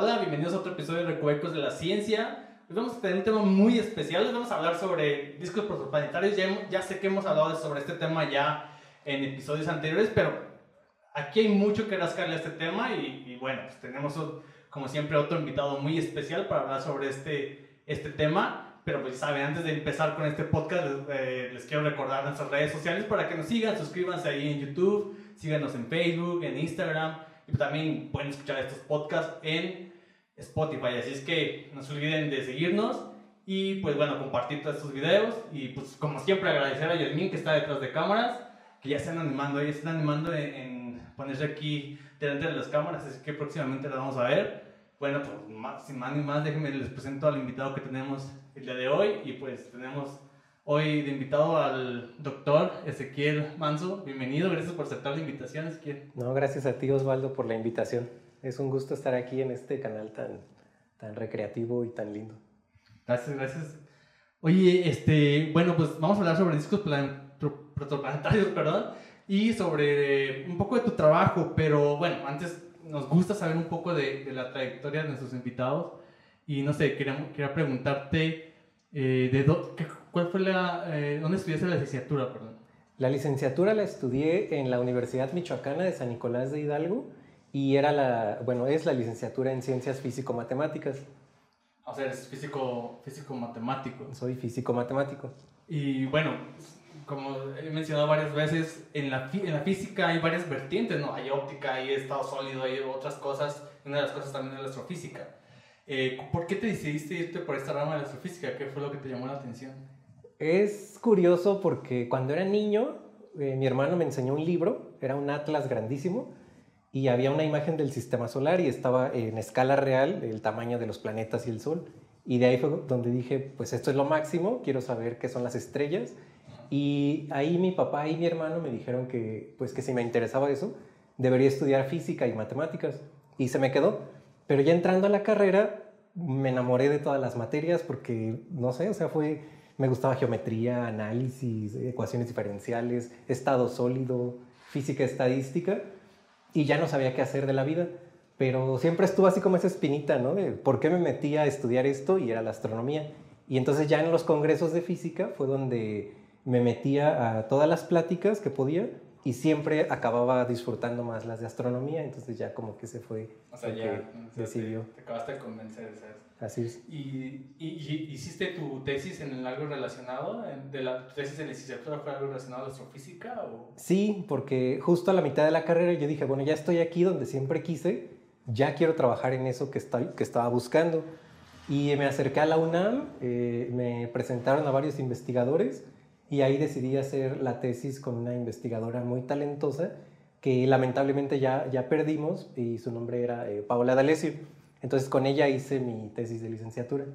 Hola, bienvenidos a otro episodio de Recovecos de la Ciencia. Hoy vamos a tener un tema muy especial. Hoy vamos a hablar sobre discos protoplanetarios. Ya, ya sé que hemos hablado sobre este tema ya en episodios anteriores, pero aquí hay mucho que rascarle a este tema y, y bueno, pues tenemos como siempre otro invitado muy especial para hablar sobre este, este tema. Pero pues saben, antes de empezar con este podcast, les, eh, les quiero recordar nuestras redes sociales para que nos sigan, suscríbanse ahí en YouTube, síganos en Facebook, en Instagram y también pueden escuchar estos podcasts en Spotify. Así es que no se olviden de seguirnos y pues bueno, compartir todos estos videos y pues como siempre agradecer a Yasmin que está detrás de cámaras, que ya están animando, ya están animando en, en ponerse aquí delante de las cámaras, así que próximamente las vamos a ver. Bueno, pues más, sin más ni más, déjenme les presento al invitado que tenemos el día de hoy y pues tenemos hoy de invitado al doctor Ezequiel Manso. Bienvenido, gracias por aceptar la invitación, Ezequiel. No, gracias a ti Osvaldo por la invitación. Es un gusto estar aquí en este canal tan, tan recreativo y tan lindo. Gracias, gracias. Oye, este, bueno, pues vamos a hablar sobre discos plan- pro- protoplanetarios, perdón, y sobre un poco de tu trabajo, pero bueno, antes nos gusta saber un poco de, de la trayectoria de nuestros invitados y no sé, quería, quería preguntarte eh, de qué- cuál fue la, eh, dónde estudiaste la licenciatura, perdón. La licenciatura la estudié en la Universidad Michoacana de San Nicolás de Hidalgo y era la, bueno, es la licenciatura en Ciencias Físico-Matemáticas. O sea, eres físico, físico matemático. Soy físico-matemático. Y bueno, como he mencionado varias veces, en la, en la física hay varias vertientes, ¿no? Hay óptica, hay estado sólido, hay otras cosas. Una de las cosas también es la astrofísica. Eh, ¿Por qué te decidiste irte por esta rama de la astrofísica? ¿Qué fue lo que te llamó la atención? Es curioso porque cuando era niño, eh, mi hermano me enseñó un libro, era un atlas grandísimo, y había una imagen del sistema solar y estaba en escala real el tamaño de los planetas y el Sol. Y de ahí fue donde dije, pues esto es lo máximo, quiero saber qué son las estrellas. Y ahí mi papá y mi hermano me dijeron que, pues que si me interesaba eso, debería estudiar física y matemáticas. Y se me quedó. Pero ya entrando a la carrera, me enamoré de todas las materias porque, no sé, o sea, fue, me gustaba geometría, análisis, ecuaciones diferenciales, estado sólido, física estadística, y ya no sabía qué hacer de la vida. Pero siempre estuvo así como esa espinita, ¿no? Por qué me metí a estudiar esto y era la astronomía. Y entonces ya en los congresos de física fue donde me metía a todas las pláticas que podía y siempre acababa disfrutando más las de astronomía, entonces ya como que se fue O sea, ya o sea, decidió. Te, te acabaste de convencer, ¿sabes? Así es. ¿Y, y, y hiciste tu tesis en algo relacionado? ¿En- ¿De la tu tesis de licenciatura fue algo relacionado a astrofísica? O... Sí, porque justo a la mitad de la carrera yo dije, bueno, ya estoy aquí donde siempre quise, ya quiero trabajar en eso que, estoy, que estaba buscando. Y me acerqué a la UNAM, eh, me presentaron a varios investigadores y ahí decidí hacer la tesis con una investigadora muy talentosa que lamentablemente ya, ya perdimos y su nombre era eh, Paola D'Alessio. Entonces con ella hice mi tesis de licenciatura.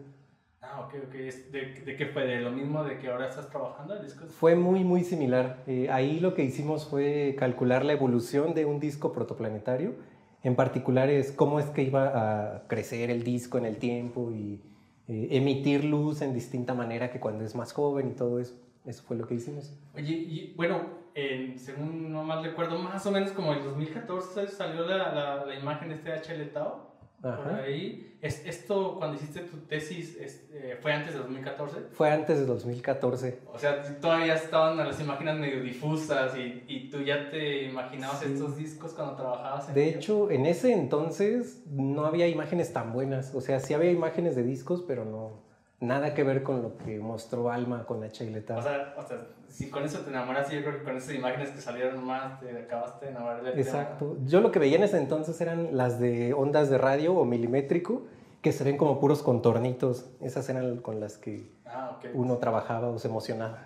Ah, ok, ok. ¿De, ¿De qué fue? ¿De lo mismo de que ahora estás trabajando en discos? Fue muy, muy similar. Eh, ahí lo que hicimos fue calcular la evolución de un disco protoplanetario. En particular es cómo es que iba a crecer el disco en el tiempo y eh, emitir luz en distinta manera que cuando es más joven y todo eso. Eso fue lo que hicimos. Oye, y bueno, en- según no mal recuerdo, más o menos como en 2014 ¿sabes? salió la, la, la imagen de este HL Tau. Por Ajá. ahí. Es, ¿Esto, cuando hiciste tu tesis, es, eh, fue antes de 2014? Fue antes de 2014. O sea, todavía estaban las imágenes medio difusas y, y tú ya te imaginabas Sí. estos discos cuando trabajabas en De ellos? hecho, en ese entonces no había imágenes tan buenas. O sea, sí había imágenes de discos, pero no nada que ver con lo que mostró Alma con HL Tau. O sea, o sea, si con eso te enamoras, yo creo que con esas imágenes que salieron más, te acabaste de enamorar del tema. Exacto. Yo lo que veía en ese entonces eran las de ondas de radio o milimétrico, que se ven como puros contornitos. Esas eran con las que Ah, ok. uno trabajaba o se emocionaba.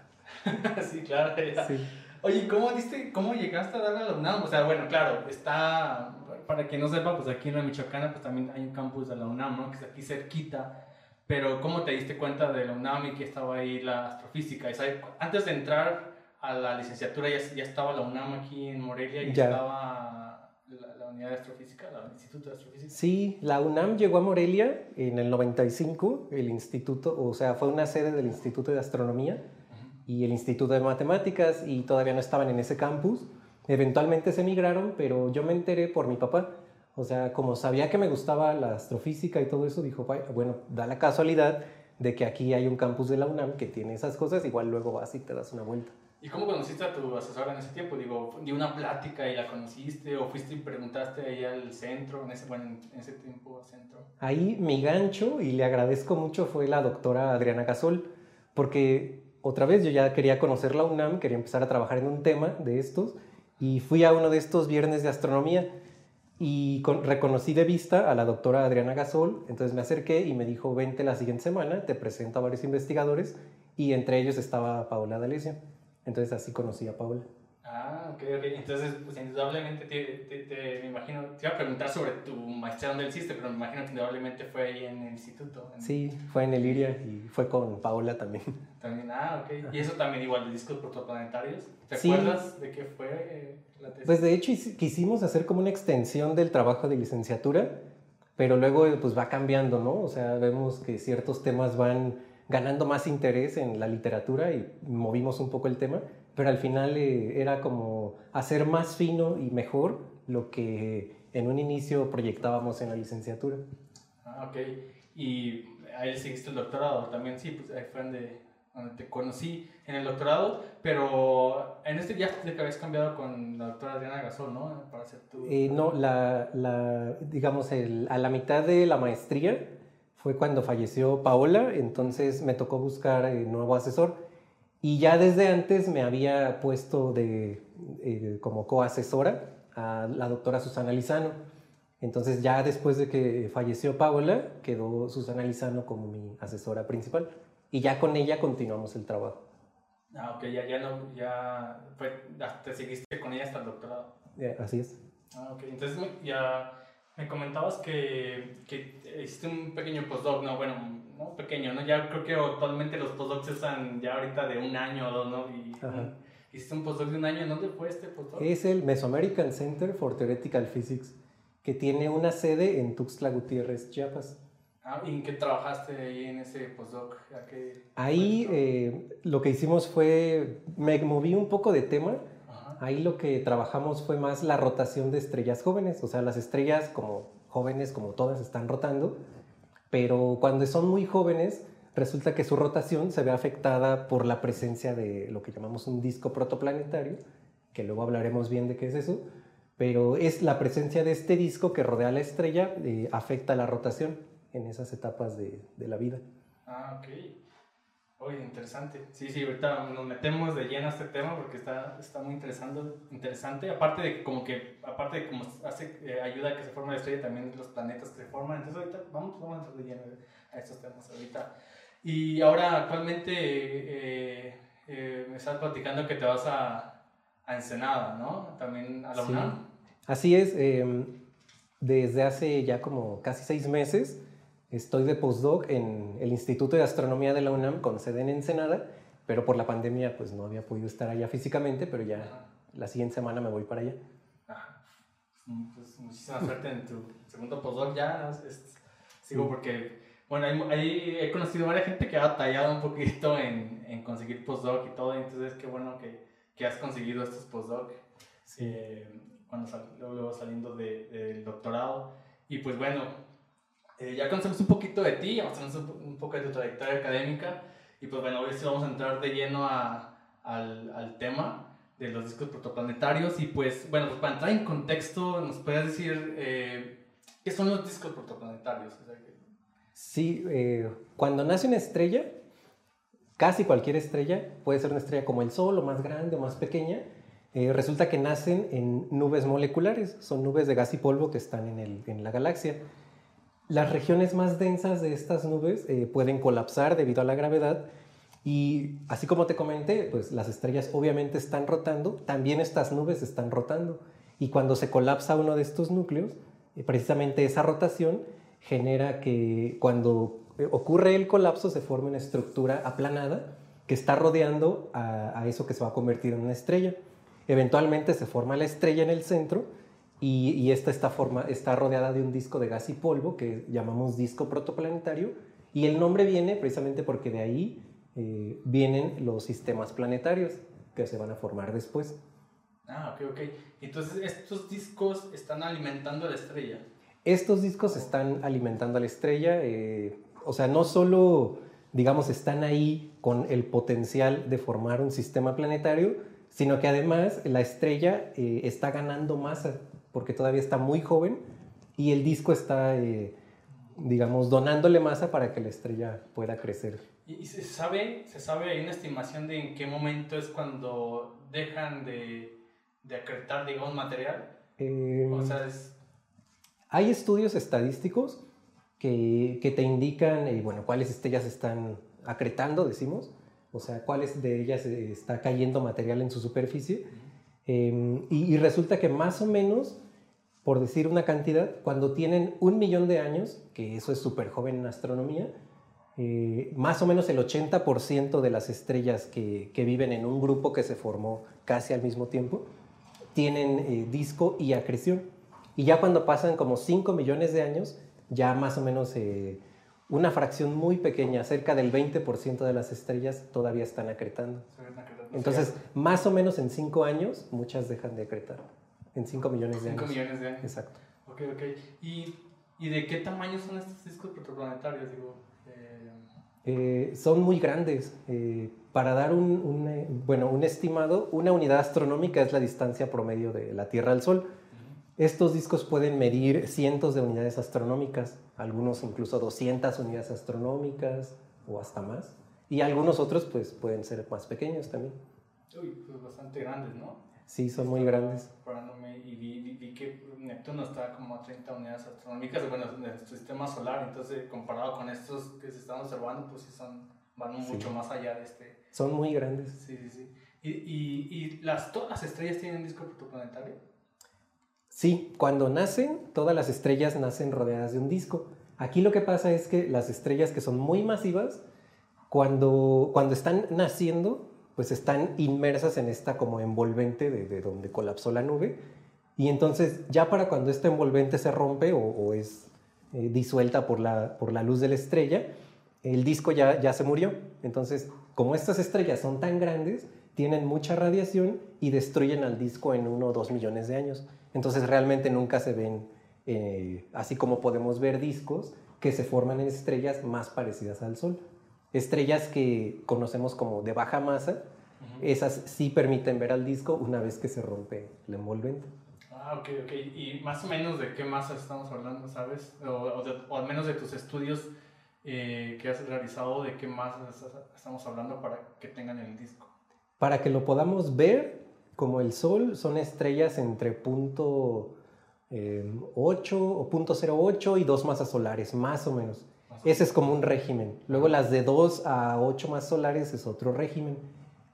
sí, claro. Sí. Oye, ¿cómo diste, cómo llegaste a darle a la UNAM? O sea, bueno, claro, está, para quien no sepa, pues aquí en la Michoacana, pues también hay un campus de la UNAM, ¿no? Que es aquí cerquita. Pero, ¿cómo te diste cuenta de la UNAM y que estaba ahí la astrofísica? Y, ¿sabes? Antes de entrar a la licenciatura, ya, ya estaba la UNAM aquí en Morelia y Ya. estaba la, la unidad de astrofísica, el Instituto de Astrofísica. Sí, la UNAM llegó a Morelia en el 95, el instituto, o sea, fue una sede del Instituto de Astronomía y el Instituto de Matemáticas y todavía no estaban en ese campus. Eventualmente se migraron, pero yo me enteré por mi papá. O sea, como sabía que me gustaba la astrofísica y todo eso, dijo, bueno, da la casualidad de que aquí hay un campus de la UNAM que tiene esas cosas, igual luego vas y te das una vuelta. ¿Y cómo conociste a tu asesora en ese tiempo? Digo, ¿dio una plática y la conociste? ¿O fuiste y preguntaste ahí al centro, en ese, bueno, en ese tiempo centro? Ahí mi gancho, y le agradezco mucho, fue la doctora Adriana Gasol, porque otra vez yo ya quería conocer la UNAM, quería empezar a trabajar en un tema de estos, y fui a uno de estos viernes de astronomía y reconocí de vista a la doctora Adriana Gasol, entonces me acerqué y me dijo, vente la siguiente semana, te presento a varios investigadores, y entre ellos estaba Paola D'Alessio. Entonces así conocí a Paula. Ah, ok, ok. Entonces, pues indudablemente te, te, me imagino, te iba a preguntar sobre tu maestría donde hiciste, pero me imagino que indudablemente fue ahí en el instituto. Sí, fue en el IRIA y fue con Paola también. También, ah, ok. Y eso también igual de discos protoplanetarios. ¿Te acuerdas de qué fue la tesis? Pues de hecho quisimos hacer como una extensión del trabajo de licenciatura, pero luego pues va cambiando, ¿no? O sea, vemos que ciertos temas van ganando más interés en la literatura y movimos un poco el tema, pero al final eh, era como hacer más fino y mejor lo que en un inicio proyectábamos en la licenciatura. Ah, ok. Y ahí seguiste el doctorado también, sí, pues ahí fue donde, te conocí en el doctorado, pero en este ya te habías cambiado con la doctora Adriana Gasol, ¿no? Para hacer tu... Eh, no, la, la digamos, el, a la mitad de la maestría fue cuando falleció Paola, entonces me tocó buscar eh, nuevo asesor. Y ya desde antes me había puesto de, eh, como coasesora a la doctora Susana Lizano. Entonces ya después de que falleció Paola, quedó Susana Lizano como mi asesora principal. Y ya con ella continuamos el trabajo. Ah, ok, ya, ya no, ya, te seguiste con ella hasta el doctorado. así es. Ah, ok, entonces ya me comentabas que, que hiciste un pequeño postdoc, no, bueno, no pequeño, ¿no? Ya creo que actualmente los postdocs están ya ahorita de un año o dos, ¿no? Y, hiciste un postdoc de un año, ¿dónde fue este postdoc? Es el Mesoamerican Center for Theoretical Physics, que tiene una sede en Tuxtla Gutiérrez, Chiapas. Ah, ¿y en qué trabajaste ahí en ese postdoc? ahí eh, lo que hicimos fue, me moví un poco de tema, Ahí lo que trabajamos fue más la rotación de estrellas jóvenes, o sea, las estrellas como jóvenes, como todas, están rotando, pero cuando son muy jóvenes, resulta que su rotación se ve afectada por la presencia de lo que llamamos un disco protoplanetario, que luego hablaremos bien de qué es eso, pero es la presencia de este disco que rodea la estrella eh, afecta la rotación en esas etapas de, de la vida. Ah, ok. Oye, interesante. Sí, sí, ahorita nos metemos de lleno a este tema porque está, está muy interesante, interesante. Aparte de como que, aparte de cómo hace, eh, ayuda a que se forme la estrella, también los planetas que se forman. Entonces ahorita vamos, vamos a entrar de lleno a estos temas ahorita. Y ahora actualmente eh, eh, me estás platicando que te vas a, a Ensenada, ¿no? También a la UNAM. Así es. Em, desde hace ya como casi seis meses Estoy de postdoc en el Instituto de Astronomía de la UNAM con sede en Ensenada, pero por la pandemia pues no había podido estar allá físicamente, pero ya la siguiente semana me voy para allá. Pues muchísima suerte en tu segundo postdoc ya. sigo porque, bueno, ahí, he conocido a varias gente que ha batallado un poquito en, en conseguir postdoc y todo, entonces qué bueno que, que has conseguido estos postdoc eh, cuando luego saliendo del doctorado. Y pues bueno, eh, ya conocemos un poquito de ti, ya conocemos un poco de tu trayectoria académica y pues bueno, hoy sí vamos a entrar de lleno a, al, al, tema de los discos protoplanetarios y pues bueno, pues para entrar en contexto, ¿nos puedes decir eh, qué son los discos protoplanetarios? Sí, eh, cuando nace una estrella, casi cualquier estrella, puede ser una estrella como el Sol o más grande o más pequeña, resulta que nacen en nubes moleculares, son nubes de gas y polvo que están en, el, en la galaxia. Las regiones más densas de estas nubes eh, pueden colapsar debido a la gravedad y así como te comenté, pues las estrellas obviamente están rotando, también estas nubes están rotando y cuando se colapsa uno de estos núcleos, eh, precisamente esa rotación genera que cuando eh, ocurre el colapso se forme una estructura aplanada que está rodeando a eso que se va a convertir en una estrella. Eventualmente se forma la estrella en el centro y, esta está, forma, está rodeada de un disco de gas y polvo que llamamos disco protoplanetario. Y el nombre viene precisamente porque de ahí eh, vienen los sistemas planetarios que se van a formar después. Ah, ok, ok. Entonces, estos discos están alimentando a la estrella. Estos discos están alimentando a la estrella, eh, o sea, no solo, digamos, están ahí con el potencial de formar un sistema planetario, sino que además la estrella eh, está ganando masa, porque todavía está muy joven y el disco está, eh, digamos, donándole masa para que la estrella pueda crecer. ¿Y, se sabe, se sabe, hay una estimación de en qué momento es cuando dejan de, de acretar, digamos, material? o sea, es hay estudios estadísticos que, que te indican, eh, bueno, cuáles estrellas están acretando, decimos, o sea, cuáles de ellas eh, está cayendo material en su superficie. Em, y, resulta que más o menos, por decir una cantidad, cuando tienen un millón de años, que eso es súper joven en astronomía, eh, más o menos el 80% de las estrellas que, que, viven en un grupo que se formó casi al mismo tiempo tienen disco y acreción. Y ya cuando pasan como 5 millones de años, ya más o menos eh, una fracción muy pequeña, cerca del 20% de las estrellas todavía están acretando. Entonces, más o menos en 5 años, muchas dejan de acretar. En 5 millones de años. 5 millones de años. Exacto. Ok, ok. ¿Y, ¿Y, de qué tamaño son estos discos protoplanetarios? Digo, eh... Eh, son muy grandes. Eh, para dar un, un, bueno, un estimado, una unidad astronómica es la distancia promedio de la Tierra al Sol. Estos discos pueden medir cientos de unidades astronómicas, algunos incluso 200 unidades astronómicas o hasta más. Y algunos otros pues pueden ser más pequeños también. Uy, pues bastante grandes, ¿no? Sí, son muy grandes. Y vi, que Neptuno está como a 30 unidades astronómicas, bueno, en el sistema solar, entonces comparado con estos que se están observando, pues sí son, van mucho más allá de este. Son muy grandes. Sí, sí, sí. ¿Y, y, y las, todas las estrellas tienen disco protoplanetario? Sí, cuando nacen, todas las estrellas nacen rodeadas de un disco. Aquí lo que pasa es que las estrellas que son muy masivas, cuando, cuando están naciendo, pues están inmersas en esta como envolvente de, donde colapsó la nube. Y entonces ya para cuando esta envolvente se rompe o, es eh, disuelta por la, por la luz de la estrella, el disco ya, ya se murió. Entonces, como estas estrellas son tan grandes, tienen mucha radiación y destruyen al disco en uno o dos millones de años. Entonces realmente nunca se ven, eh, así como podemos ver discos que se forman en estrellas más parecidas al Sol. Estrellas que conocemos como de baja masa, esas sí permiten ver al disco una vez que se rompe el envolvente. Ah, ok, ok. ¿Y más o menos de qué masa estamos hablando, sabes? O, al menos de tus estudios eh, que has realizado, de qué masa estamos hablando para que tengan el disco. Para que lo podamos ver, como el Sol, son estrellas entre punto 8 eh, o punto 08 y dos masas solares, más o menos. Ese es como un régimen. Luego las de 2 a 8 masas solares es otro régimen.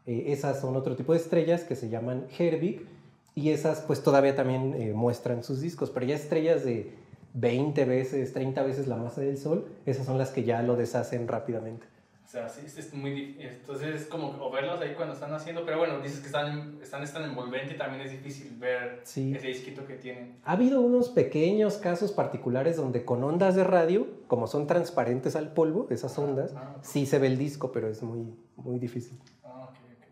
Eh, esas son otro tipo de estrellas que se llaman Herbig y esas pues todavía también eh, muestran sus discos, pero ya estrellas de 20 veces, 30 veces la masa del Sol, esas son las que ya lo deshacen rápidamente sea, sí, es muy Entonces es como o verlos ahí cuando están haciendo, pero bueno, dices que están, están, están envolvente y también es difícil ver ese disquito que tienen. Ha habido unos pequeños casos particulares donde con ondas de radio, como son transparentes al polvo, esas ondas, ah, sí se ve el disco, pero es muy, muy difícil. Ah, ok, ok.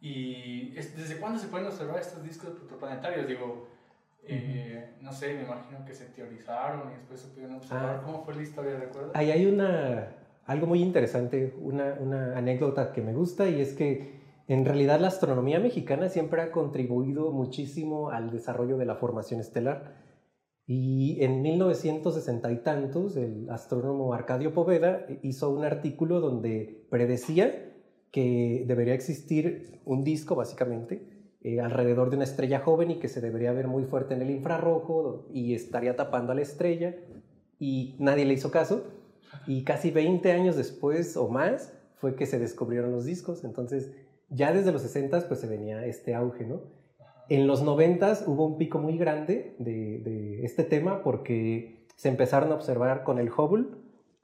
¿Y desde cuándo se pueden observar estos discos protoplanetarios? Digo, eh, no sé, me imagino que se teorizaron y después se pudieron observar. Ah. ¿Cómo fue la historia, recuerdas? Ahí hay una algo muy interesante, una, anécdota que me gusta y es que en realidad la astronomía mexicana siempre ha contribuido muchísimo al desarrollo de la formación estelar. Y en 1960 y tantos, el astrónomo Arcadio Poveda hizo un artículo donde predecía que debería existir un disco, básicamente, eh, alrededor de una estrella joven y que se debería ver muy fuerte en el infrarrojo y estaría tapando a la estrella. Y nadie le hizo caso y casi 20 años después o más fue que se descubrieron los discos. Entonces, ya desde los 60 pues se venía este auge, ¿no? En los 90 hubo un pico muy grande de, de, este tema porque se empezaron a observar con el Hubble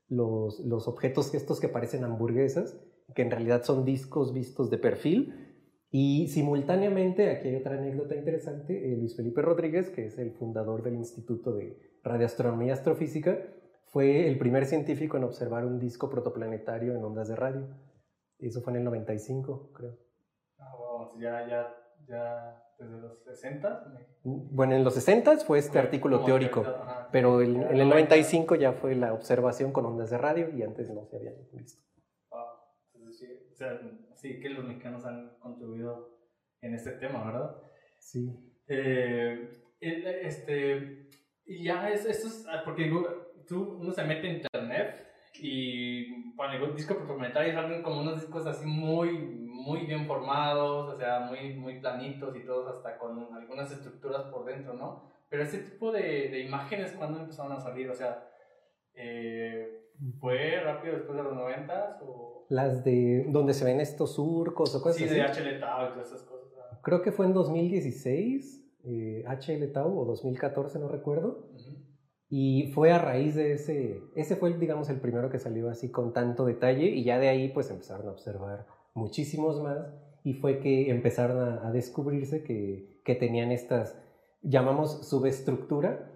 los, los objetos estos que parecen hamburguesas, que en realidad son discos vistos de perfil. Y simultáneamente, aquí hay otra anécdota interesante, eh, Luis Felipe Rodríguez, que es el fundador del Instituto de Radioastronomía y Astrofísica, fue el primer científico en observar un disco protoplanetario en ondas de radio. Eso fue en el 95, creo. Ah, wow, ya, ya, ya desde los 60. Bueno, en los 60 fue este artículo teórico, pero en, el 95 ya fue la observación con ondas de radio y antes no se habían visto. sí, que los mexicanos han contribuido en este tema, ¿verdad? Sí. Eh, este, y ya, es, esto es, ah, porque tú, uno se mete en internet y para el disco propietario salen como unos discos así muy, muy bien formados, o sea, muy, muy planitos y todos hasta con algunas estructuras por dentro, ¿no? Pero ese tipo de, de imágenes, cuando empezaron a salir? O sea, eh, ¿fue rápido después de los noventas? O... Las de donde se ven estos surcos o cosas así. Sí, de H. Tao y todas esas cosas. Creo que fue en 2016, eh, HL Tau, o 2014, no recuerdo. Y fue a raíz de ese, ese fue, digamos, el primero que salió así con tanto detalle y ya de ahí pues empezaron a observar muchísimos más y fue que empezaron a, descubrirse que, que, tenían estas, llamamos subestructura,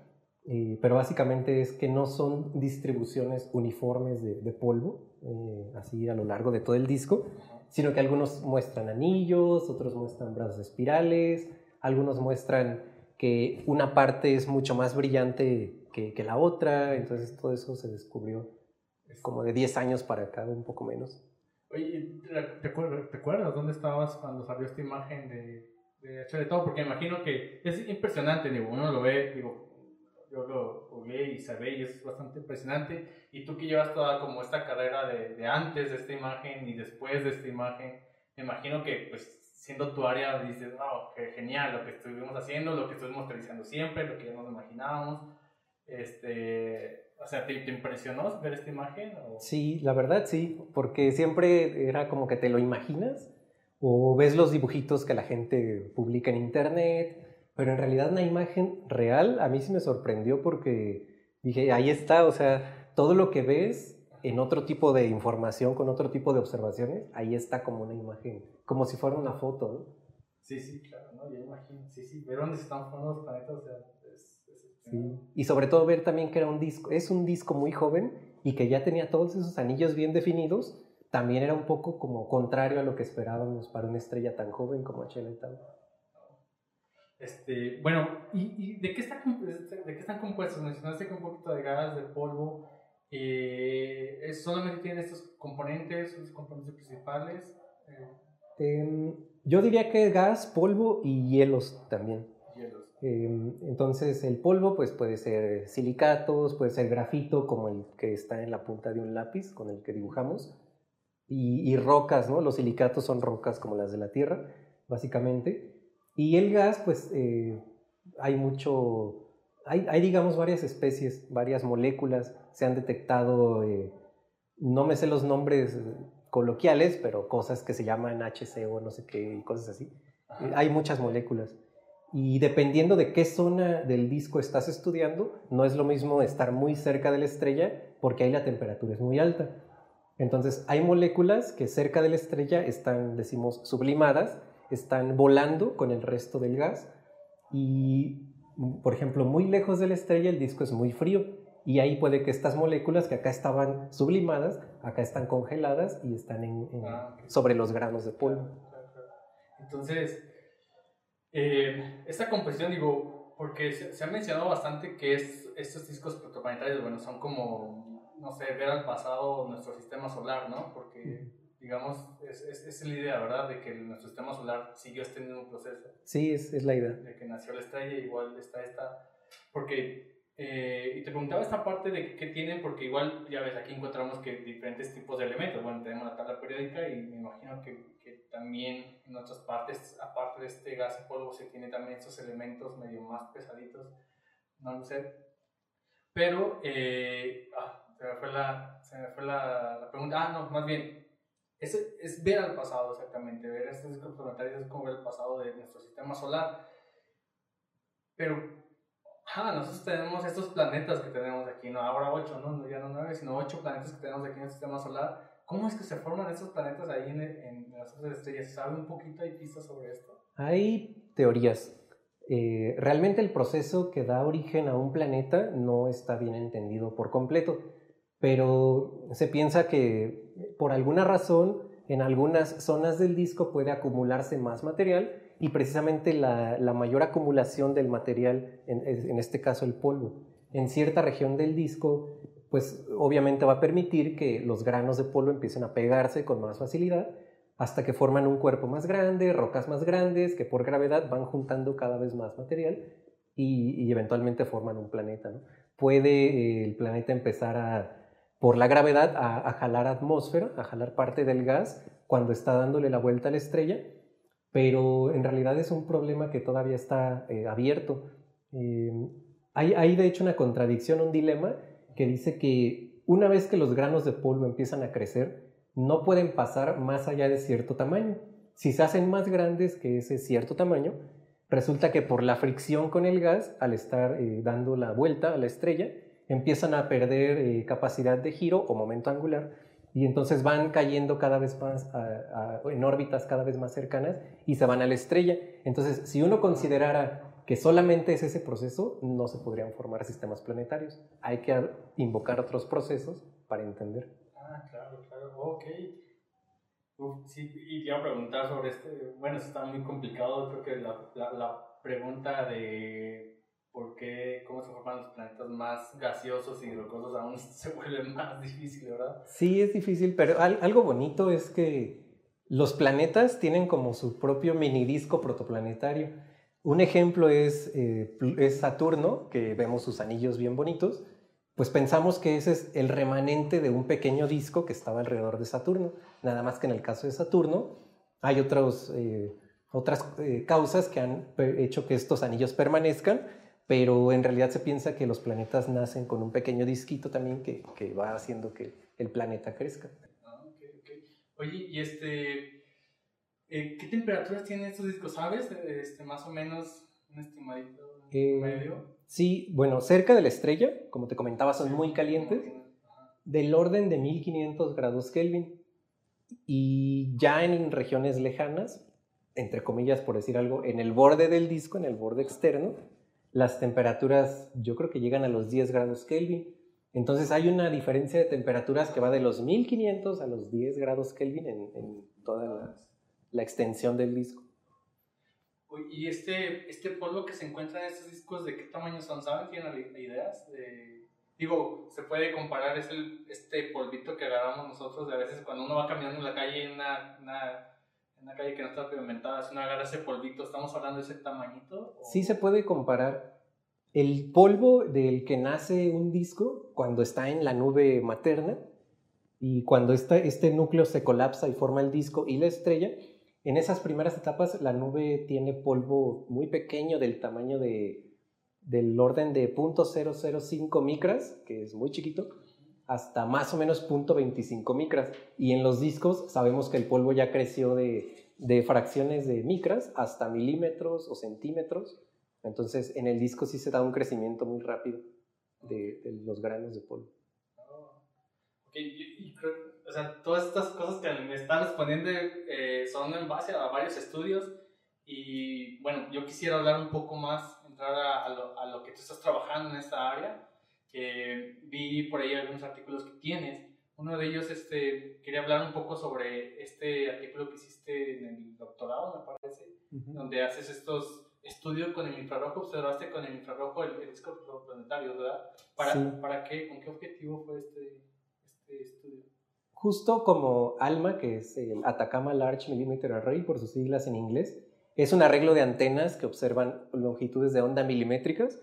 eh, pero básicamente es que no son distribuciones uniformes de, polvo, eh, así a lo largo de todo el disco, sino que algunos muestran anillos, otros muestran brazos espirales, algunos muestran que una parte es mucho más brillante que, que la otra, entonces todo eso se descubrió como de 10 años para acá, un poco menos. Oye, ¿te acuerdas, ¿te acuerdas dónde estabas cuando salió esta imagen de, de de todo? Porque imagino que es impresionante, digo, uno lo ve, digo, yo lo jugué y ve y es bastante impresionante. Y tú que llevas toda como esta carrera de, de antes de esta imagen y después de esta imagen, me imagino que pues siendo tu área dices, wow, qué genial lo que estuvimos haciendo, lo que estuvimos realizando siempre, lo que ya nos imaginábamos. Este, o sea, ¿te, ¿te, impresionó ver esta imagen? O? Sí, la verdad sí, porque siempre era como que te lo imaginas o ves los dibujitos que la gente publica en internet, pero en realidad una imagen real a mí sí me sorprendió porque dije, ahí está, o sea, todo lo que ves en otro tipo de información, con otro tipo de observaciones, ahí está como una imagen, como si fuera una foto, ¿no? Sí, sí, claro, ¿no? Ya imagino, sí, sí, ver dónde están formando los planetas, o sea, Sí. Y sobre todo ver también que era un disco, es un disco muy joven y que ya tenía todos esos anillos bien definidos, también era un poco como contrario a lo que esperábamos para una estrella tan joven como HL tal. Este, bueno, ¿y, de, qué está, de qué están compuestos? Mencionaste que un poquito de gas, de polvo. Eh, ¿Solamente tienen estos componentes, los componentes principales? Eh, yo diría que gas, polvo y hielos también. Em, entonces el polvo pues puede ser silicatos, puede ser grafito como el que está en la punta de un lápiz con el que dibujamos y, rocas, ¿no? Los silicatos son rocas como las de la Tierra, básicamente. Y el gas pues eh, hay mucho, hay, hay, digamos varias especies, varias moléculas, se han detectado, eh, no me sé los nombres coloquiales, pero cosas que se llaman HCO, no sé qué, y cosas así. hay muchas moléculas. Y dependiendo de qué zona del disco estás estudiando, no es lo mismo estar muy cerca de la estrella porque ahí la temperatura es muy alta. Entonces hay moléculas que cerca de la estrella están, decimos, sublimadas, están volando con el resto del gas y, por ejemplo, muy lejos de la estrella el disco es muy frío y ahí puede que estas moléculas que acá estaban sublimadas, acá están congeladas y están ah, sobre los granos de polvo. Entonces, eh, esta composición, digo, porque se, ha mencionado bastante que es, estos discos protoplanetarios, bueno, son como, no sé, ver al pasado nuestro sistema solar, ¿no? Porque, digamos, es, es, la idea, ¿verdad? De que nuestro sistema solar siguió este mismo proceso. Sí, es, es la idea. De que nació la estrella, igual está esta. Porque eh, y te preguntaba esta parte de qué tienen, porque igual, ya ves, aquí encontramos que diferentes tipos de elementos. Bueno, tenemos la tabla periódica y me imagino que, que también en otras partes, aparte de este gas y polvo, se tiene también estos elementos medio más pesaditos. No lo sé. Pero, eh, ah, se me fue, la, se me fue la, la, pregunta. Ah, no, más bien, es, es ver al pasado exactamente. Ver estos discos planetarios es como ver el pasado de nuestro sistema solar. Pero Ah, nosotros tenemos estos planetas que tenemos aquí, no ahora ocho, ¿no? ya no nueve, sino ocho planetas que tenemos aquí en el sistema solar. ¿Cómo es que se forman esos planetas ahí en, en las estrellas? ¿Sabe un poquito, hay pistas sobre esto? Hay teorías. Eh, realmente el proceso que da origen a un planeta no está bien entendido por completo, pero se piensa que por alguna razón en algunas zonas del disco puede acumularse más material y precisamente la, mayor acumulación del material, en, este caso el polvo, en cierta región del disco, pues obviamente va a permitir que los granos de polvo empiecen a pegarse con más facilidad hasta que forman un cuerpo más grande, rocas más grandes, que por gravedad van juntando cada vez más material y, eventualmente forman un planeta. Puede eh, el planeta empezar a, por la gravedad a, jalar atmósfera, a jalar parte del gas cuando está dándole la vuelta a la estrella, pero en realidad es un problema que todavía está eh, abierto. Eh, hay, de hecho una contradicción, un dilema que dice que una vez que los granos de polvo empiezan a crecer, no pueden pasar más allá de cierto tamaño. Si se hacen más grandes que ese cierto tamaño, resulta que por la fricción con el gas, al estar eh, dando la vuelta a la estrella, empiezan a perder capacidad de giro o momento angular y entonces van cayendo cada vez más en órbitas cada vez más cercanas y se van a la estrella. Entonces, si uno considerara que solamente es ese proceso, no se podrían formar sistemas planetarios. Hay que invocar otros procesos para entender. Ah, claro, claro, ok. sí, y te a preguntar sobre este, bueno, está muy complicado, creo que la, la, pregunta de por qué, cómo se forman los planetas más gaseosos y rocosos aún se vuelve más difícil, ¿verdad? Sí, es difícil, pero algo bonito es que los planetas tienen como su propio mini disco protoplanetario. Un ejemplo es, eh, es Saturno, que vemos sus anillos bien bonitos, pues pensamos que ese es el remanente de un pequeño disco que estaba alrededor de Saturno. Nada más que en el caso de Saturno hay otros, eh, otras eh, causas que han hecho que estos anillos permanezcan, pero en realidad se piensa que los planetas nacen con un pequeño disquito también que, que va haciendo que el planeta crezca. Ah, Oye, y este, eh, ¿Qué temperaturas tienen estos discos, sabes? Este, más o menos un estimadito eh, medio. Sí, bueno, cerca de la estrella, como te comentaba, son muy calientes, del orden de 1500 grados Kelvin. Y ya en regiones lejanas, entre comillas, por decir algo, en el borde del disco, en el borde externo, las temperaturas yo creo que llegan a los 10 grados Kelvin. Entonces hay una diferencia de temperaturas que va de los 1500 a los 10 grados Kelvin en, en todas las la extensión del disco. ¿Y este, este polvo que se encuentra en estos discos, de qué tamaño son? ¿Saben? ¿Tienen ideas? digo, se puede comparar, es el, este polvito que agarramos nosotros de a veces cuando uno va caminando en la calle, en una, una, calle que no está pavimentada, si uno agarra ese polvito, ¿estamos hablando de ese tamañito? Sí se puede comparar. El polvo del que nace un disco, cuando está en la nube materna, y cuando este, este núcleo se colapsa y forma el disco y la estrella, en esas primeras etapas la nube tiene polvo muy pequeño del tamaño de, del orden de 0.005 micras, que es muy chiquito, hasta más o menos 0.25 micras. Y en los discos sabemos que el polvo ya creció de, de fracciones de micras hasta milímetros o centímetros. Entonces en el disco sí se da un crecimiento muy rápido de, de los granos de polvo. y creo o sea, todas estas cosas que me están respondiendo eh, son en base a varios estudios y bueno, yo quisiera hablar un poco más, entrar a, lo, a, lo, que tú estás trabajando en esta área, que vi por ahí algunos artículos que tienes. Uno de ellos, este, quería hablar un poco sobre este artículo que hiciste en el doctorado, me parece, donde haces estos estudios con el infrarrojo, observaste con el infrarrojo el, el disco planetario, ¿verdad? ¿Para, ¿Para qué? ¿Con qué objetivo fue este, este estudio? Justo como ALMA, que es el Atacama Large Millimeter Array por sus siglas en inglés, es un arreglo de antenas que observan longitudes de onda milimétricas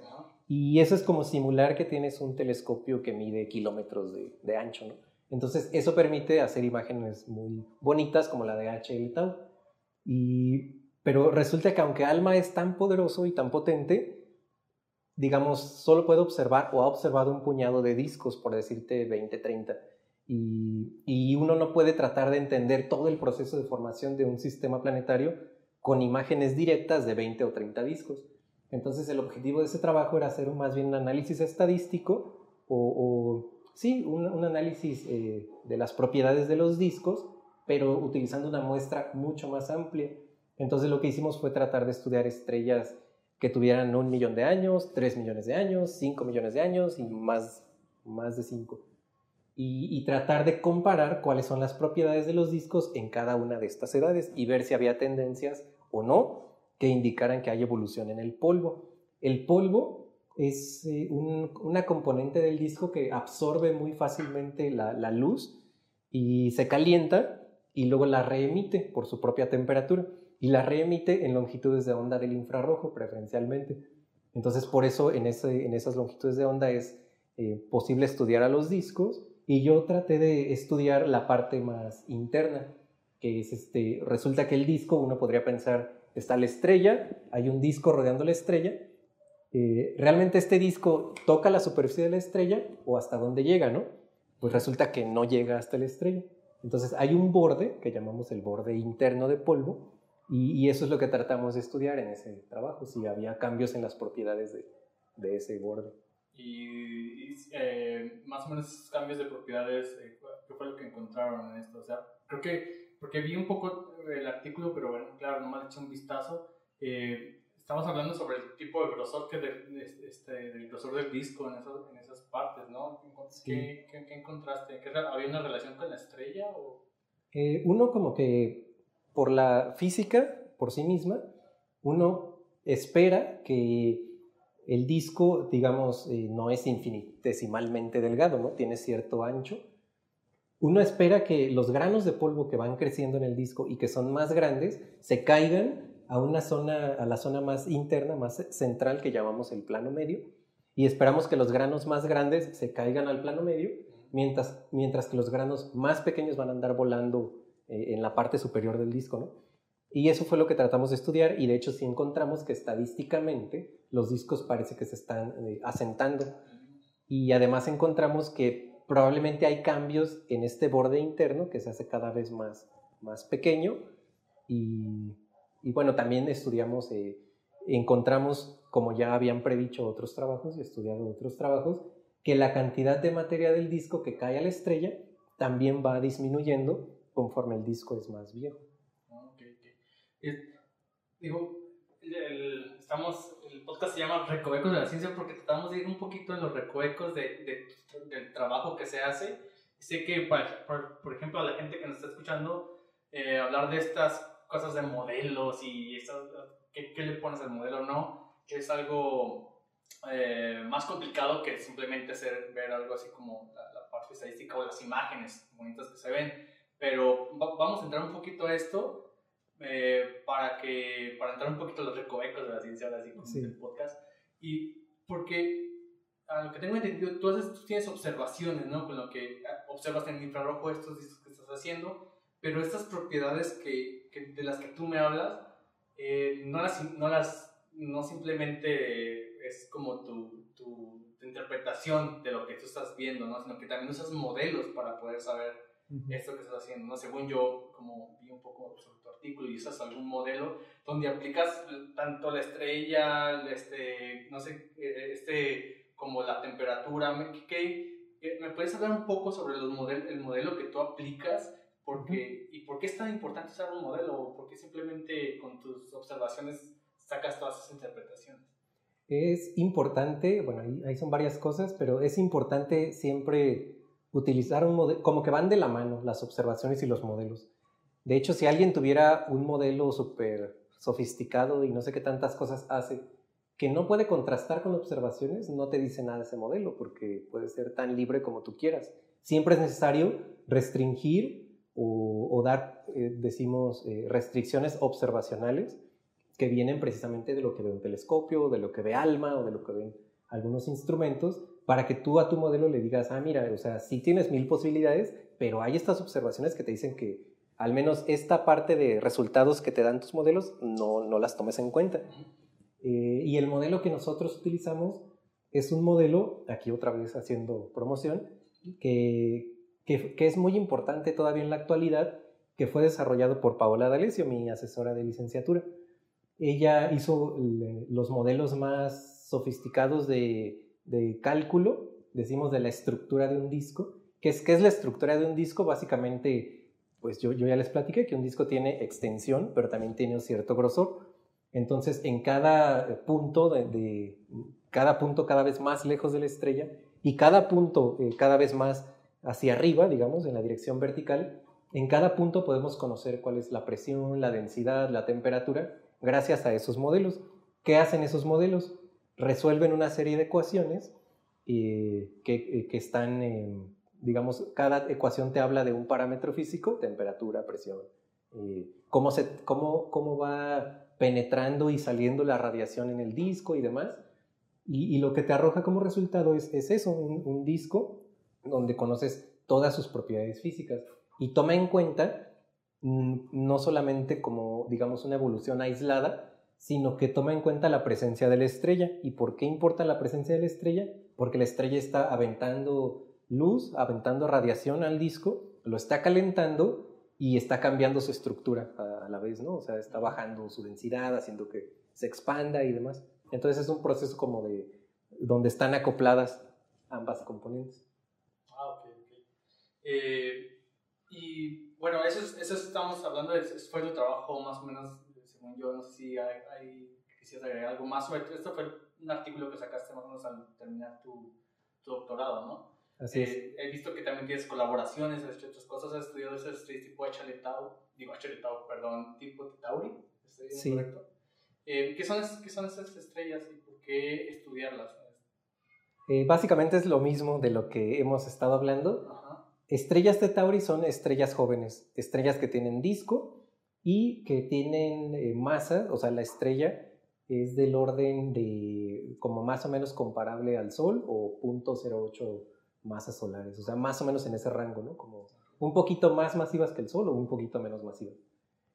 y eso es como simular que tienes un telescopio que mide kilómetros de, ancho. ¿no? Entonces eso permite hacer imágenes muy bonitas como la de HL Tau. Y, pero resulta que aunque ALMA es tan poderoso y tan potente, digamos, solo puede observar o ha observado un puñado de discos, por decirte 20, 30 y, uno no puede tratar de entender todo el proceso de formación de un sistema planetario con imágenes directas de 20 o 30 discos. Entonces el objetivo de ese trabajo era hacer más bien un análisis estadístico o, sí, un, análisis eh, de las propiedades de los discos, pero utilizando una muestra mucho más amplia. Entonces lo que hicimos fue tratar de estudiar estrellas que tuvieran un millón de años, tres millones de años, cinco millones de años y más, más de cinco y, tratar de comparar cuáles son las propiedades de los discos en cada una de estas edades y ver si había tendencias o no que indicaran que hay evolución en el polvo. El polvo es eh, una componente del disco que absorbe muy fácilmente la, luz y se calienta y luego la reemite por su propia temperatura y la reemite en longitudes de onda del infrarrojo preferencialmente. Entonces por eso en esas longitudes de onda es eh, posible estudiar a los discos y yo traté de estudiar la parte más interna, que es este, resulta que el disco, uno podría pensar, está la estrella, hay un disco rodeando la estrella, eh, ¿realmente este disco toca la superficie de la estrella o hasta dónde llega, no? Pues resulta que no llega hasta la estrella. Entonces hay un borde, que llamamos el borde interno de polvo, y, eso es lo que tratamos de estudiar en ese trabajo, si había cambios en las propiedades de, ese borde. Y, eh, más o menos esos cambios de propiedades, eh, ¿qué fue lo que encontraron en esto? O sea, creo que, porque vi un poco el artículo, pero bueno, claro, nomás hecho un vistazo. Eh, estamos hablando sobre el tipo de grosor, que este, del grosor del disco en, en esas partes, ¿no? ¿Qué, qué, encontraste? ¿Había una relación con la estrella? O? uno como que por la física, por sí misma, uno espera que el disco, digamos, eh, no es infinitesimalmente delgado, ¿no? Tiene cierto ancho. Uno espera que los granos de polvo que van creciendo en el disco y que son más grandes se caigan a una zona, a la zona más interna, más central que llamamos el plano medio, y esperamos que los granos más grandes se caigan al plano medio, mientras, mientras que los granos más pequeños van a andar volando eh, en la parte superior del disco, ¿no? Y eso fue lo que tratamos de estudiar y de hecho sí encontramos que estadísticamente los discos parece que se están eh, asentando. Y además encontramos que probablemente hay cambios en este borde interno que se hace cada vez más, más pequeño. Y, bueno, también estudiamos, eh, encontramos, como ya habían predicho otros trabajos y estudiado otros trabajos, que la cantidad de materia del disco que cae a la estrella también va disminuyendo conforme el disco es más viejo digo, el, estamos, el podcast se llama Recovecos de la Ciencia porque tratamos de ir un poquito en los recovecos de, del trabajo que se hace. Sé que, por, por, ejemplo, a la gente que nos está escuchando, eh, hablar de estas cosas de modelos y ¿qué, ¿qué, le pones al modelo no, es algo eh, más complicado que simplemente hacer, ver algo así como la, la, parte estadística o las imágenes bonitas que se ven. Pero vamos a entrar un poquito a esto eh, para, que, para entrar un poquito a los recovecos de la ciencia, ahora sí, el podcast. Y porque, a lo que tengo entendido, tú, haces, tú tienes observaciones, ¿no? Con lo que observas en infrarrojo estos discos que estás haciendo, pero estas propiedades que, que de las que tú me hablas, eh, no, las, no las, no simplemente es como tu, tu, tu, interpretación de lo que tú estás viendo, ¿no? Sino que también usas modelos para poder saber esto que estás haciendo, ¿no? Según yo, como vi un poco sobre artículo y usas algún modelo donde aplicas tanto la estrella, este, no sé, eh, este, como la temperatura, ¿qué, ¿me puedes hablar un poco sobre los model, el modelo que tú aplicas? Porque, ¿Y por qué es tan importante usar un modelo? ¿Por qué simplemente con tus observaciones sacas todas esas interpretaciones? Es importante, bueno, ahí, ahí son varias cosas, pero es importante siempre utilizar un modelo, como que van de la mano las observaciones y los modelos. De hecho, si alguien tuviera un modelo súper sofisticado y no sé qué tantas cosas hace, que no puede contrastar con observaciones, no te dice nada ese modelo, porque puede ser tan libre como tú quieras. Siempre es necesario restringir o, dar, eh, decimos, eh, restricciones observacionales que vienen precisamente de lo que ve un telescopio, de lo que ve ALMA o de lo que ven algunos instrumentos para que tú a tu modelo le digas, ah, mira, o sea, sí tienes mil posibilidades, pero hay estas observaciones que te dicen que al menos esta parte de resultados que te dan tus modelos no, no las tomes en cuenta. Eh, y el modelo que nosotros utilizamos es un modelo, aquí otra vez haciendo promoción, que, que, que es muy importante todavía en la actualidad, que fue desarrollado por Paola D'Alessio, mi asesora de licenciatura. Ella hizo los modelos más sofisticados de de cálculo, decimos de la estructura de un disco. ¿Qué es, qué es la estructura de un disco? Básicamente, pues yo, ya les platiqué que un disco tiene extensión, pero también tiene un cierto grosor. Entonces, en cada punto, de, cada punto cada vez más lejos de la estrella y cada punto eh, cada vez más hacia arriba, digamos, en la dirección vertical, en cada punto podemos conocer cuál es la presión, la densidad, la temperatura. gracias a esos modelos. ¿Qué hacen esos modelos? Resuelven una serie de ecuaciones eh, que, que, están, digamos, cada ecuación te habla de un parámetro físico, temperatura, presión, eh, cómo, se, cómo, cómo va penetrando y saliendo la radiación en el disco y demás. Y, lo que te arroja como resultado es, es eso, un, un, disco donde conoces todas sus propiedades físicas y toma en cuenta mm, no solamente como, digamos, una evolución aislada, sino que toma en cuenta la presencia de la estrella. ¿Y por qué importa la presencia de la estrella? Porque la estrella está aventando luz, aventando radiación al disco, lo está calentando y está cambiando su estructura a, la vez, ¿no? O sea, está bajando su densidad, haciendo que se expanda y demás. Entonces es un proceso como de donde están acopladas ambas componentes. Ah, ok, ok. Eh, y bueno, eso, eso estamos hablando, de, fue tu trabajo más o menos, según yo, no sé si hay, hay quisieras agregar algo más sobre esto. fue un artículo que sacaste más o menos al terminar tu, tu doctorado, ¿no? Así es. Eh, he visto que también tienes colaboraciones, has hecho otras cosas, has estudiado esos tipo Chaletao, digo Chaletao, perdón, tipo Titauri, ¿estoy sí. correcto? Eh, ¿qué, son, ¿Qué son esas estrellas y por qué estudiarlas? Eh, básicamente es lo mismo de lo que hemos estado hablando. Ajá. Estrellas de Tauri son estrellas jóvenes, estrellas que tienen disco y que tienen masa, o sea, la estrella es del orden de como más o menos comparable al Sol o 0.08 masas solares, o sea, más o menos en ese rango, ¿no? Como un poquito más masivas que el Sol o un poquito menos masivas.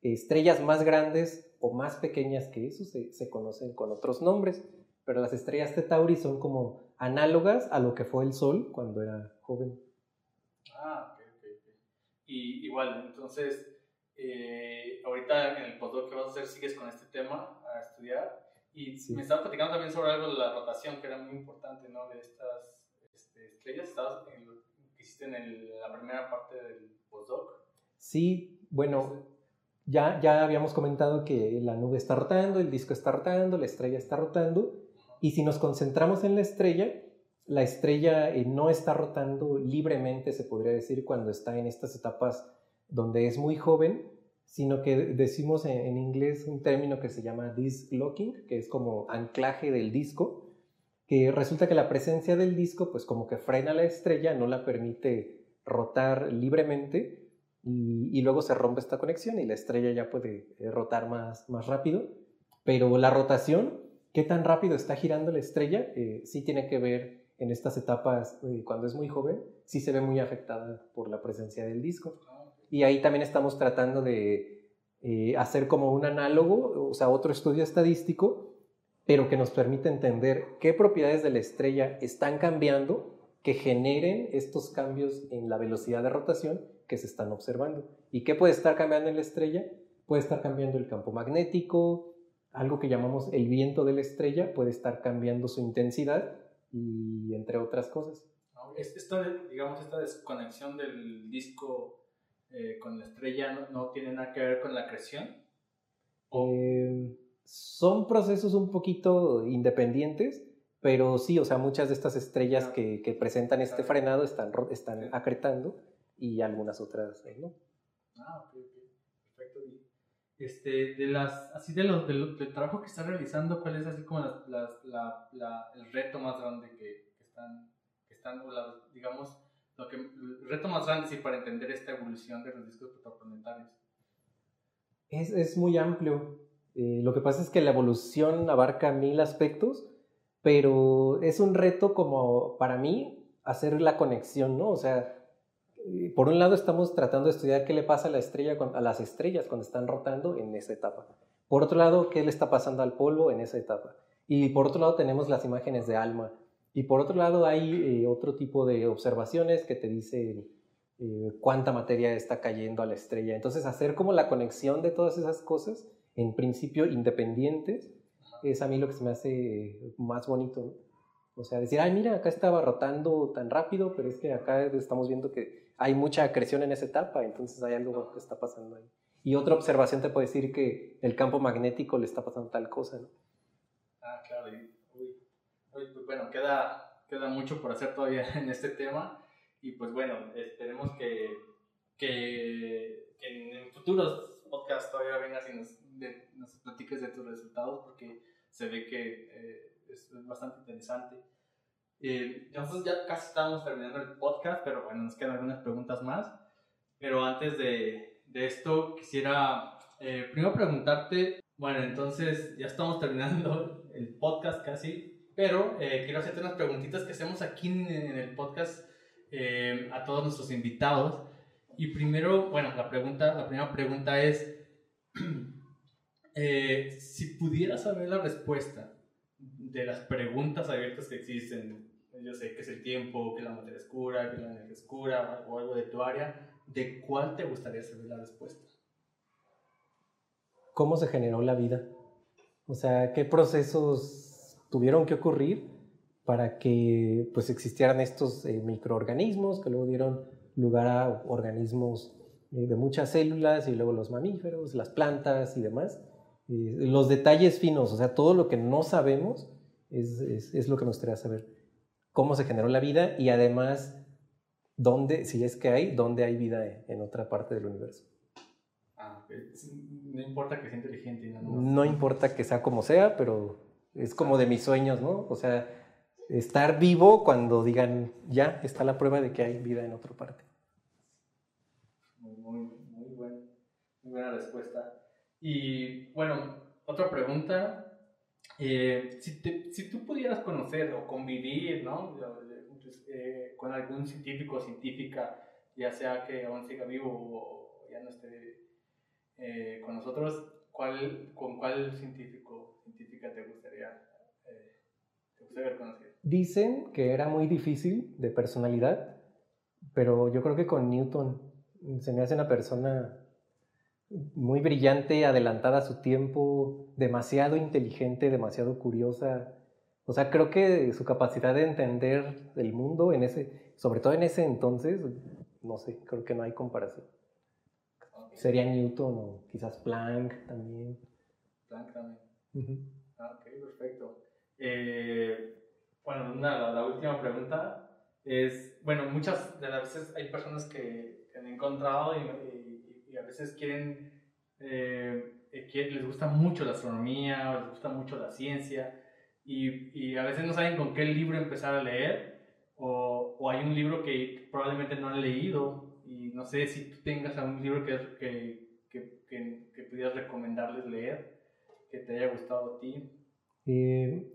Estrellas más grandes o más pequeñas que eso se, se conocen con otros nombres, pero las estrellas de Tauri son como análogas a lo que fue el Sol cuando era joven. Ah, ok, ok. Y igual, entonces, eh, ahorita en el postdoc que vas a hacer sigues con este tema a estudiar y me estabas platicando también sobre algo de la rotación que era muy importante, ¿no? De estas estrellas estabas en hiciste en la primera parte del postdoc. Sí, bueno, ya, ya habíamos comentado que la nube está rotando, el disco está rotando, la estrella está rotando, y si nos concentramos en la estrella, la estrella eh, no está rotando libremente, se podría decir, cuando está en estas etapas donde es muy joven, sino que decimos en, en inglés un término que se llama disc locking, que es como anclaje del disco, que resulta que la presencia del disco pues como que frena la estrella, no la permite rotar libremente y, luego se rompe esta conexión y la estrella ya puede eh, rotar más, más rápido. Pero la rotación, qué tan rápido está girando la estrella, eh, sí tiene que ver en estas etapas eh, cuando es muy joven, sí se ve muy afectada por la presencia del disco. Y ahí también estamos tratando de hacer como un análogo, o sea, otro estudio estadístico pero que nos permite entender qué propiedades de la estrella están cambiando que generen estos cambios en la velocidad de rotación que se están observando. ¿Y qué puede estar cambiando en la estrella? Puede estar cambiando el campo magnético, algo que llamamos el viento de la estrella, puede estar cambiando su intensidad y entre otras cosas. Esta, digamos, esta desconexión del disco eh, con la estrella no, tiene nada que ver con la creación. Eh, son procesos un poquito independientes, pero sí, o sea, muchas de estas estrellas que, que presentan este frenado están, están acretando y algunas otras no. Ah, ok, ok. Perfecto. Este, de las, así de los, del, trabajo que están realizando, ¿cuál es así como las, las, la, la, el reto más grande que, que están, que están digamos, lo que, el reto más grande sí para entender esta evolución de los discos protoplanetarios? Es, es muy amplio. Eh, lo que pasa es que la evolución abarca mil aspectos, pero es un reto como para mí hacer la conexión, ¿no? O sea, eh, por un lado estamos tratando de estudiar qué le pasa a, la estrella, a las estrellas cuando están rotando en esa etapa. Por otro lado, qué le está pasando al polvo en esa etapa. Y por otro lado tenemos las imágenes de ALMA. Y por otro lado hay eh, otro tipo de observaciones que te dicen cuánta materia está cayendo a la estrella. Entonces hacer como la conexión de todas esas cosas en principio independientes, es a mí lo que se me hace más bonito. O sea, decir, ay, mira, acá estaba rotando tan rápido, pero es que acá estamos viendo que hay mucha acreción en esa etapa, entonces hay algo que está pasando ahí. Y otra observación te puede decir que el campo magnético le está pasando tal cosa, ¿no? Ah, claro. Uy, pues bueno, queda, queda mucho por hacer todavía en este tema. Y pues bueno, esperemos que, que, que en futuros podcast todavía vengas y nos, nos platiques de tus resultados porque se ve que eh, es, bastante interesante. Eh, nosotros ya casi estamos terminando el podcast, pero bueno, nos quedan algunas preguntas más. Pero antes de, de esto, quisiera eh, primero preguntarte, bueno, entonces ya estamos terminando el podcast casi, pero eh, quiero hacerte unas preguntitas que hacemos aquí en, en el podcast a todos nuestros invitados. Y primero, bueno, la, pregunta, la primera pregunta es, eh, si pudieras saber la respuesta de las preguntas abiertas que existen, yo sé que es el tiempo, que la materia es oscura, que la energía es oscura o algo de tu área, ¿de cuál te gustaría saber la respuesta? ¿Cómo se generó la vida? O sea, ¿qué procesos tuvieron que ocurrir para que pues existieran estos eh, microorganismos que luego dieron lugar a organismos eh, de muchas células y luego los mamíferos, las plantas y demás? Los detalles finos, o sea, todo lo que no sabemos es, es, lo que nos gustaría saber. Cómo se generó la vida y además, dónde, si es que hay, dónde hay vida en otra parte del universo. Ah, no importa que sea inteligente. No, no importa que sea como sea, pero es como de mis sueños, ¿no? O sea, estar vivo cuando digan, ya está la prueba de que hay vida en otra parte. Muy, muy, muy, muy buena respuesta. Y bueno, otra pregunta. Eh, si, si, tú pudieras conocer o convivir ¿no? Pues, eh, con algún científico o científica, ya sea que aún siga vivo o ya no esté eh, con nosotros, ¿cuál, ¿con cuál científico científica te gustaría, te gustaría conocer? Dicen que era muy difícil de personalidad, pero yo creo que con Newton se me hace una persona muy brillante, adelantada a su tiempo, demasiado inteligente, demasiado curiosa. O sea, creo que su capacidad de entender el mundo en ese, sobre todo en ese entonces, no sé, creo que no hay comparación. Sería Newton o quizás Planck también. Planck también. Ah, ok, perfecto. Eh, bueno, la, última pregunta es, bueno, muchas de las veces hay personas que, han encontrado y y a veces quieren, eh, les gusta mucho la astronomía les gusta mucho la ciencia y, y, a veces no saben con qué libro empezar a leer o, o, hay un libro que probablemente no han leído y no sé si tú tengas algún libro que, que, que, que pudieras recomendarles leer que te haya gustado a ti. Eh,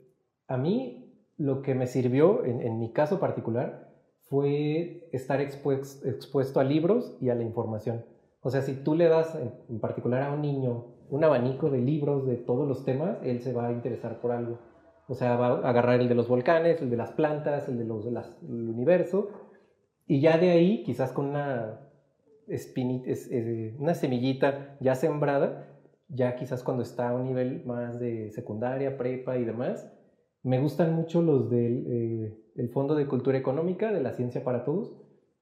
a mí lo que me sirvió en, en mi caso particular fue estar expuesto a libros y a la información. O sea, si tú le das en particular a un niño un abanico de libros de todos los temas, él se va a interesar por algo. O sea, va a agarrar el de los volcanes, el de las plantas, el de los, del universo, y ya de ahí, quizás con una, una semillita ya sembrada, ya quizás cuando está a un nivel más de secundaria, prepa y demás, me gustan mucho los del eh, el Fondo de Cultura Económica, de la Ciencia para Todos,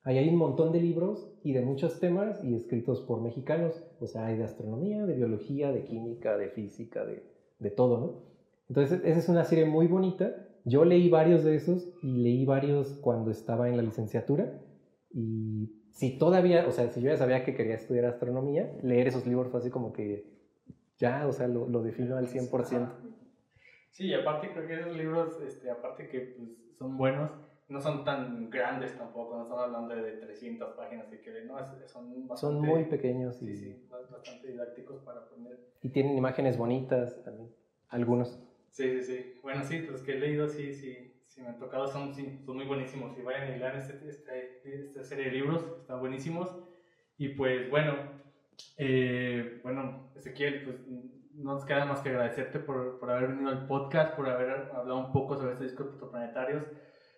Ahí hay un montón de libros y de muchos temas y escritos por mexicanos. O sea, hay de astronomía, de biología, de química, de física, de, de todo, ¿no? Entonces, esa es una serie muy bonita. Yo leí varios de esos y leí varios cuando estaba en la licenciatura. Y si todavía, o sea, si yo ya sabía que quería estudiar astronomía, leer esos libros fue así como que ya, o sea, lo, lo defino al 100%. Sí, aparte creo que esos libros, este, aparte que pues, son buenos, no son tan grandes tampoco, no estamos hablando de 300 páginas si quieren, no, son bastante, Son muy pequeños y... Sí, sí, bastante didácticos para poner. Y tienen imágenes bonitas también, algunos. Sí, sí, sí. Bueno, sí, los que he leído, sí, sí, sí me han tocado, son, sí, son muy buenísimos. Y vayan y lean este, este, esta serie de libros, están buenísimos. Y pues bueno, eh, bueno, Ezequiel, pues no nos queda más que agradecerte por, por haber venido al podcast, por haber hablado un poco sobre estos discos protoplanetarios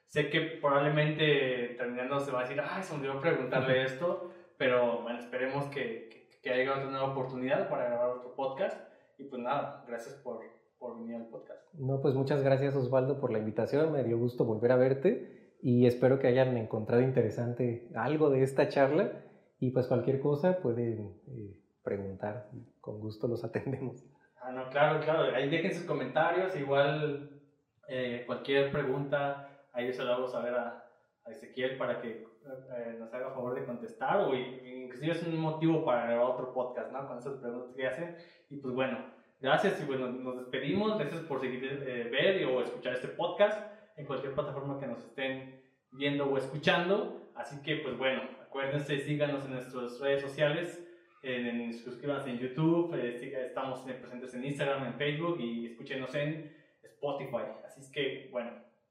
Sé que probablemente terminando se va a decir, ay, se me olvidó preguntarle esto, pero bueno, esperemos que, que, haya otra nueva oportunidad para grabar otro podcast. Y pues nada, gracias por, por venir al podcast. No, pues muchas gracias Osvaldo por la invitación, me dio gusto volver a verte y espero que hayan encontrado interesante algo de esta charla y pues cualquier cosa pueden eh, preguntar, con gusto los atendemos. Ah, no, claro, claro, ahí dejen sus comentarios, igual eh, cualquier pregunta ahí se lo vamos a ver a, Ezequiel para que eh, nos haga favor de contestar o inclusive es un motivo para otro podcast, ¿no? Con esas preguntas que hacen. Y pues bueno, Gracias y bueno, nos despedimos. Gracias por seguir eh, ver o escuchar este podcast en cualquier plataforma que nos estén viendo o escuchando. Así que pues bueno, acuérdense, síganos en nuestras redes sociales. En, suscríbanse en YouTube, eh, estamos presentes en Instagram, en Facebook y escúchenos en Spotify. Así que, bueno,